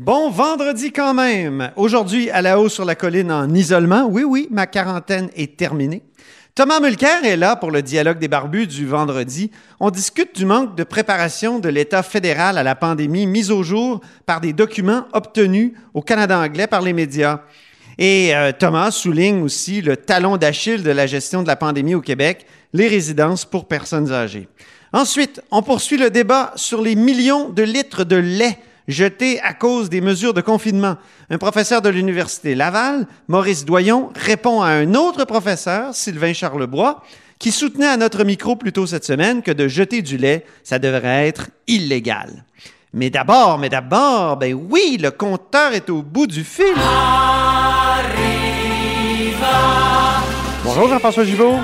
Bon vendredi quand même. Aujourd'hui, à la hausse sur la colline en isolement. Oui, oui, ma quarantaine est terminée. Thomas Mulcair est là pour le dialogue des barbus du vendredi. On discute du manque de préparation de l'État fédéral à la pandémie mise au jour par des documents obtenus au Canada anglais par les médias. Et euh, Thomas souligne aussi le talon d'Achille de la gestion de la pandémie au Québec, les résidences pour personnes âgées. Ensuite, on poursuit le débat sur les millions de litres de lait jeté à cause des mesures de confinement. Un professeur de l'Université Laval, Maurice Doyon, répond à un autre professeur, Sylvain Charlebois, qui soutenait à notre micro plus tôt cette semaine que de jeter du lait, ça devrait être illégal. Mais d'abord, mais d'abord, ben oui, le compteur est au bout du fil. Bonjour Jean-François Gibault.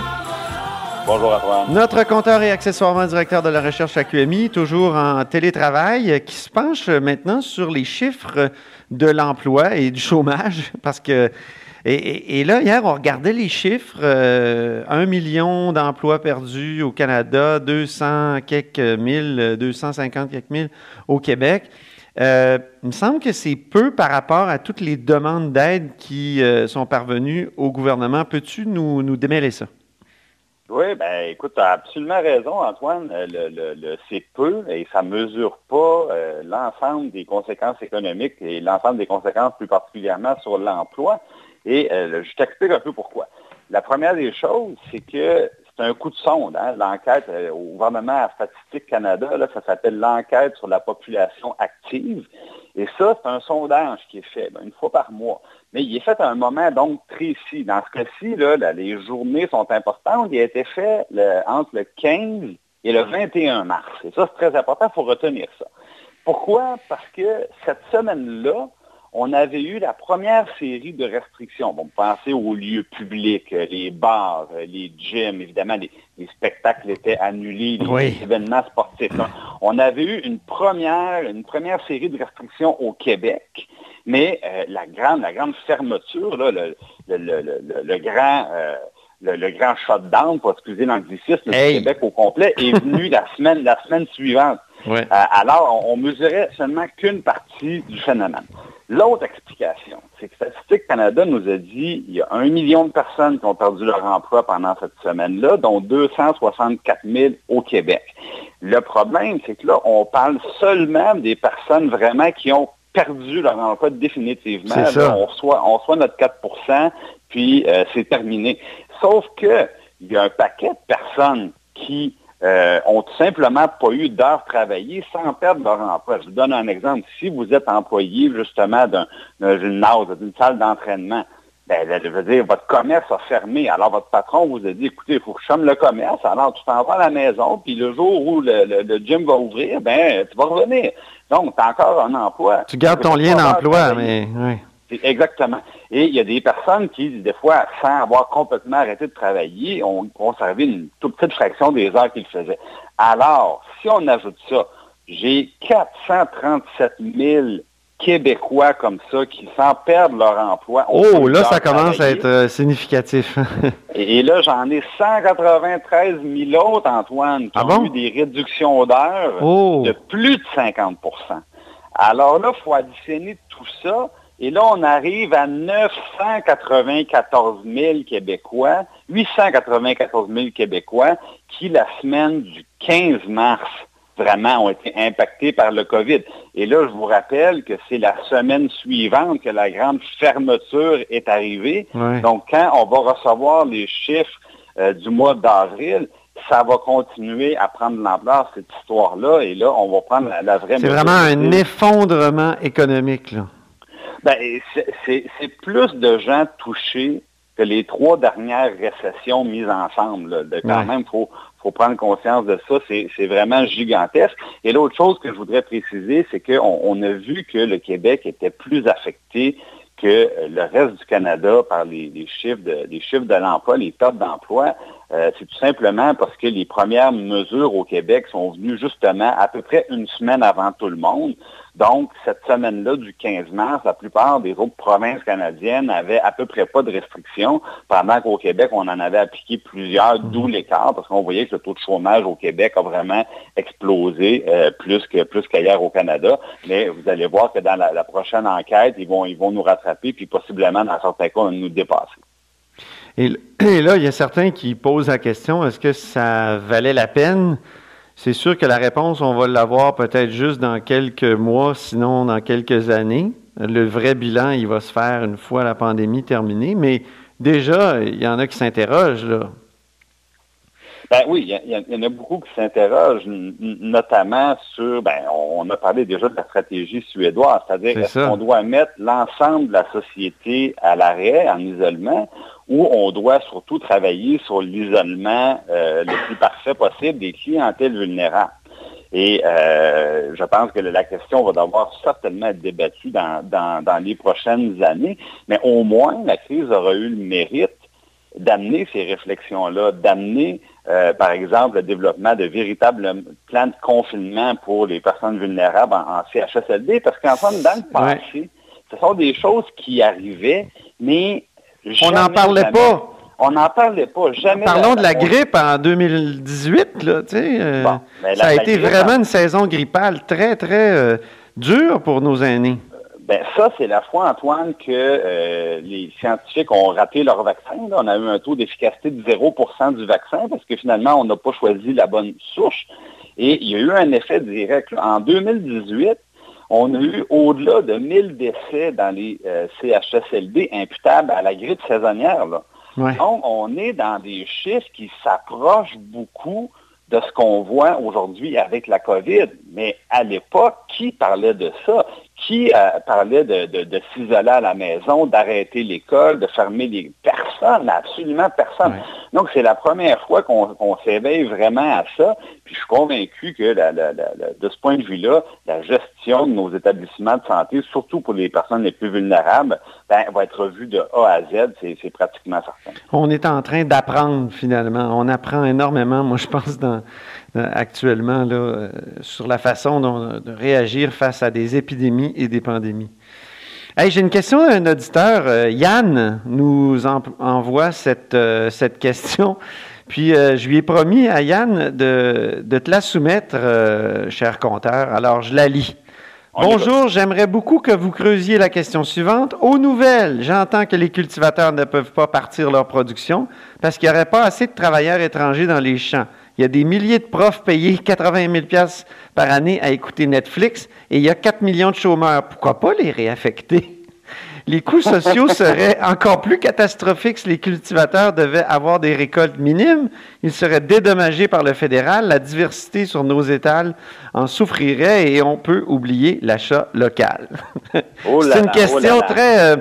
Bonjour Antoine. Notre compteur et accessoirement directeur de la recherche à QMI, toujours en télétravail, qui se penche maintenant sur les chiffres de l'emploi et du chômage, parce que et, là, hier, on regardait les chiffres. Euh, un million d'emplois perdus au Canada, 200 quelques mille, 250 quelques mille au Québec. Euh, il me semble que c'est peu par rapport à toutes les demandes d'aide qui euh, sont parvenues au gouvernement. Peux-tu nous, nous démêler ça? Oui, ben écoute, tu as absolument raison, Antoine. Euh, le, c'est peu et ça ne mesure pas euh, l'ensemble des conséquences économiques et l'ensemble des conséquences plus particulièrement sur l'emploi. Et euh, je t'explique un peu pourquoi. La première des choses, c'est que c'est un coup de sonde. Hein? L'enquête au gouvernement à Statistique Canada, là, ça s'appelle l'enquête sur la population active. Et ça, c'est un sondage qui est fait ben, une fois par mois. Mais il est fait à un moment donc précis. Dans ce cas-ci, les journées sont importantes. Il a été fait entre le 15 et le 21 mars. Et ça, c'est très important, il faut retenir ça. Pourquoi? Parce que cette semaine-là, on avait eu la première série de restrictions. Bon, pensez aux lieux publics, euh, les bars, euh, les gyms, évidemment, les, spectacles étaient annulés, les événements sportifs. On avait eu une première, une première série de restrictions au Québec, mais euh, la, grande, la grande fermeture, le, grand... le, grand shutdown, pour excuser l'anglicisme, du Québec au complet, est venu la semaine, la semaine suivante. alors, on, on mesurait seulement qu'une partie du phénomène. L'autre explication, c'est que Statistique Canada nous a dit qu'il y a un million de personnes qui ont perdu leur emploi pendant cette semaine-là, dont 264 000 au Québec. Le problème, c'est que là, on parle seulement des personnes vraiment qui ont perdu leur emploi définitivement. on, reçoit, on reçoit notre 4% puis euh, c'est terminé. Sauf que il y a un paquet de personnes qui euh, ont tout simplement pas eu d'heures travaillées sans perdre leur emploi. Je vous donne un exemple. Si vous êtes employé justement d'un gymnase, d'une salle d'entraînement, ben, je veux dire, votre commerce a fermé. Alors, votre patron vous a dit, écoutez, il faut que je chôme le commerce. Alors, tu t'en vas à la maison, puis le jour où le, gym va ouvrir, ben, tu vas revenir. Donc, tu as encore un emploi. Tu gardes ton lien d'emploi, mais... Oui. Exactement. Et il y a des personnes qui, des fois, sans avoir complètement arrêté de travailler, ont conservé une toute petite fraction des heures qu'ils faisaient. Alors, si on ajoute ça, j'ai 437 000 Québécois comme ça qui s'en perdent leur emploi. Oh, là, ça commence à être euh, significatif. et, là, j'en ai 193 000 autres, Antoine, qui ah ont eu des réductions d'heures oh! de plus de 50% Alors là, il faut additionner tout ça. Et là, on arrive à 994 000 Québécois, 894 000 Québécois qui, la semaine du 15 mars, vraiment ont été impactés par le COVID. Et là, je vous rappelle que c'est la semaine suivante que la grande fermeture est arrivée. Donc, quand on va recevoir les chiffres euh, du mois d'avril, ça va continuer à prendre l'ampleur, cette histoire-là. Et là, on va prendre la, la vraie... C'est vraiment un effondrement économique, là. Ben, c'est plus de gens touchés que les trois dernières récessions mises ensemble. De, quand même, il faut, prendre conscience de ça. C'est vraiment gigantesque. Et l'autre chose que je voudrais préciser, c'est qu'on on a vu que le Québec était plus affecté que le reste du Canada par les, chiffres de, les chiffres de l'emploi, les pertes d'emploi. Euh, c'est tout simplement parce que les premières mesures au Québec sont venues justement à peu près une semaine avant tout le monde. Donc, cette semaine-là du 15 mars, la plupart des autres provinces canadiennes avaient à peu près pas de restrictions, pendant qu'au Québec, on en avait appliqué plusieurs, d'où mhm. l'écart, parce qu'on voyait que le taux de chômage au Québec a vraiment explosé euh, plus que plus qu'ailleurs au Canada. Mais vous allez voir que dans la, prochaine enquête, ils vont, ils vont nous rattraper, puis possiblement, dans certains cas, nous dépasser. Et, là, il y a certains qui posent la question, est-ce que ça valait la peine? C'est sûr que la réponse, on va l'avoir peut-être juste dans quelques mois, sinon dans quelques années. Le vrai bilan, il va se faire une fois la pandémie terminée, mais déjà, il y en a qui s'interrogent. Ben oui, il y, en a beaucoup qui s'interrogent, notamment sur, ben, on a parlé déjà de la stratégie suédoise, c'est-à-dire est-ce qu'on doit mettre l'ensemble de la société à l'arrêt, en isolement, ou on doit surtout travailler sur l'isolement euh, le plus parfait possible des clientèles vulnérables? Et euh, je pense que la question va devoir certainement être débattue dans, dans les prochaines années, mais au moins la crise aura eu le mérite d'amener ces réflexions-là, d'amener, euh, par exemple, le développement de véritables plans de confinement pour les personnes vulnérables en, CHSLD, parce qu'en fait, dans le passé, ce sont des choses qui arrivaient, mais on n'en parlait pas. On n'en parlait pas, jamais. Parlons de la grippe en 2018, là, tu sais. Euh, ça a été vraiment une saison grippale très, très euh, dure pour nos aînés. Ben ça, c'est la fois, Antoine, que euh, les scientifiques ont raté leur vaccin. On a eu un taux d'efficacité de 0% du vaccin parce que finalement, on n'a pas choisi la bonne souche. Et il y a eu un effet direct. En 2018, on a eu au-delà de 1000 décès dans les euh, CHSLD imputables à la grippe saisonnière. Donc, on est dans des chiffres qui s'approchent beaucoup de ce qu'on voit aujourd'hui avec la COVID. Mais à l'époque, qui parlait de ça? Qui euh, parlait de, s'isoler à la maison, d'arrêter l'école, de fermer les... Personne, absolument personne. Donc, c'est la première fois qu'on s'éveille vraiment à ça. Puis, je suis convaincu que de ce point de vue-là, la gestion de nos établissements de santé, surtout pour les personnes les plus vulnérables, ben, va être vue de A à Z. C'est pratiquement certain. On est en train d'apprendre, finalement. On apprend énormément, moi, je pense, dans, actuellement là, euh, sur la façon de réagir face à des épidémies et des pandémies. J'ai une question d'un auditeur. Euh, Yann nous envoie cette, euh, cette question. Puis je lui ai promis à Yann de, de te la soumettre, cher compteur. Alors je la lis. Bonjour, j'aimerais beaucoup que vous creusiez la question suivante. Aux nouvelles, j'entends que les cultivateurs ne peuvent pas partir leur production parce qu'il n'y aurait pas assez de travailleurs étrangers dans les champs. Il y a des milliers de profs payés 80 000 par année à écouter Netflix et il y a 4 millions de chômeurs. Pourquoi pas les réaffecter? Les coûts sociaux seraient encore plus catastrophiques si les cultivateurs devaient avoir des récoltes minimes. Ils seraient dédommagés par le fédéral. La diversité sur nos étals en souffrirait et on peut oublier l'achat local. Oh C'est une oh question très, euh,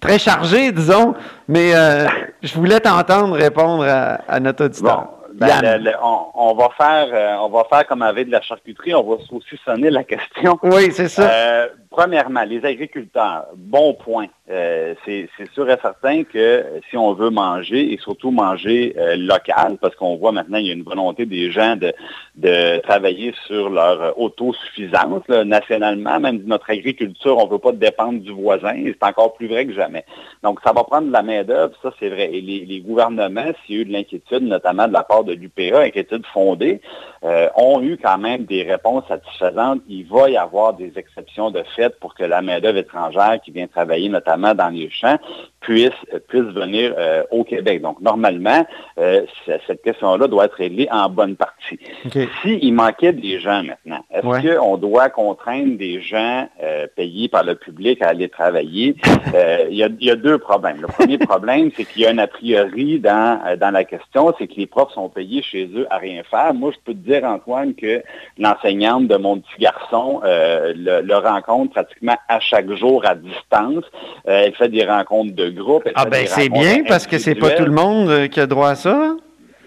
très chargée, disons, mais euh, je voulais t'entendre répondre à, notre auditeur. Ben, on, va faire, euh, on va faire comme avec de la charcuterie, on va aussi sonner la question. Oui, c'est ça. premièrement, les agriculteurs, bon point. Euh, c'est sûr et certain que euh, si on veut manger, et surtout manger euh, local, parce qu'on voit maintenant il y a une volonté des gens de, de travailler sur leur autosuffisance nationalement, même notre agriculture, on ne veut pas dépendre du voisin, c'est encore plus vrai que jamais. Donc, ça va prendre de la main-d'œuvre, ça c'est vrai. Et les, gouvernements, s'il y a eu de l'inquiétude, notamment de la part de l'UPA, inquiétude fondée, ont eu quand même des réponses satisfaisantes. Il va y avoir des exceptions de fait pour que la main-d'œuvre étrangère qui vient travailler notamment dans les champs, puissent, puissent venir euh, au Québec. Donc, normalement, euh, cette question-là doit être réglée en bonne partie. S'il manquait des gens maintenant, est-ce qu'on doit contraindre des gens euh, payés par le public à aller travailler? Il y, a, y, a, deux problèmes. Le premier problème, c'est qu'il y a un a priori dans, dans la question, c'est que les profs sont payés chez eux à rien faire. Moi, je peux te dire, Antoine, que l'enseignante de mon petit garçon le, le rencontre pratiquement à chaque jour à distance. Euh, elle fait des rencontres de groupe. Ah ben c'est bien parce que c'est pas tout le monde euh, qui a droit à ça.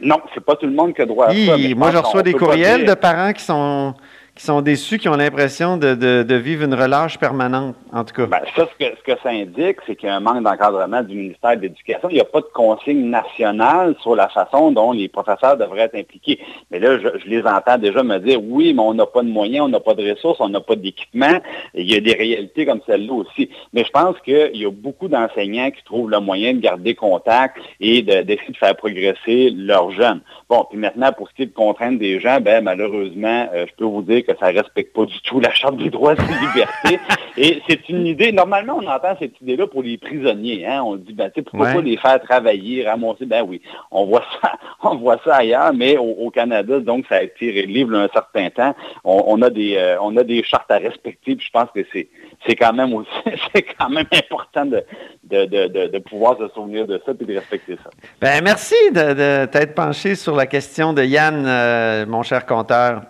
Non, c'est pas tout le monde qui a droit à ça. moi, je reçois des courriels de parents qui sont qui sont déçus, qui ont l'impression de, vivre une relâche permanente, en tout cas. Ben, ça, ce que, ce que ça indique, c'est qu'il y a un manque d'encadrement du ministère de l'Éducation. Il n'y a pas de consigne nationale sur la façon dont les professeurs devraient être impliqués. Mais là, je, je les entends déjà me dire, oui, mais on n'a pas de moyens, on n'a pas de ressources, on n'a pas d'équipement. Il y a des réalités comme celle-là aussi. Mais je pense qu'il y a beaucoup d'enseignants qui trouvent le moyen de garder contact et d'essayer de, faire progresser leurs jeunes. Bon, puis maintenant, pour ce qui est de contraindre des gens, ben malheureusement, euh, je peux vous dire que ça ne respecte pas du tout la Charte des droits et des libertés. et c'est une idée, normalement, on entend cette idée-là pour les prisonniers. Hein? On dit, ben, pourquoi pas les faire travailler, ramasser? Ben oui, on voit ça, on voit ça ailleurs, mais au, Canada, donc, ça a été libre un certain temps. On, a des, euh, on a des chartes à respecter, puis je pense que c'est, c'est quand même aussi, c'est quand même important de, de, de, de, pouvoir se souvenir de ça et de respecter ça. Ben, merci de, t'être penché sur la question de Yann, euh, mon cher compteur.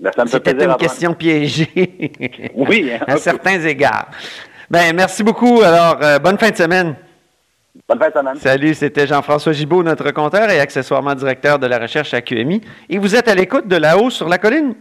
Ben, C'était une question piégée. oui. à certains égards. Ben, merci beaucoup. Alors, euh, bonne fin de semaine. Bonne fin de semaine. Salut, c'était Jean-François Gibault, notre compteur et accessoirement directeur de la recherche à QMI. Et vous êtes à l'écoute de là-haut sur la colline.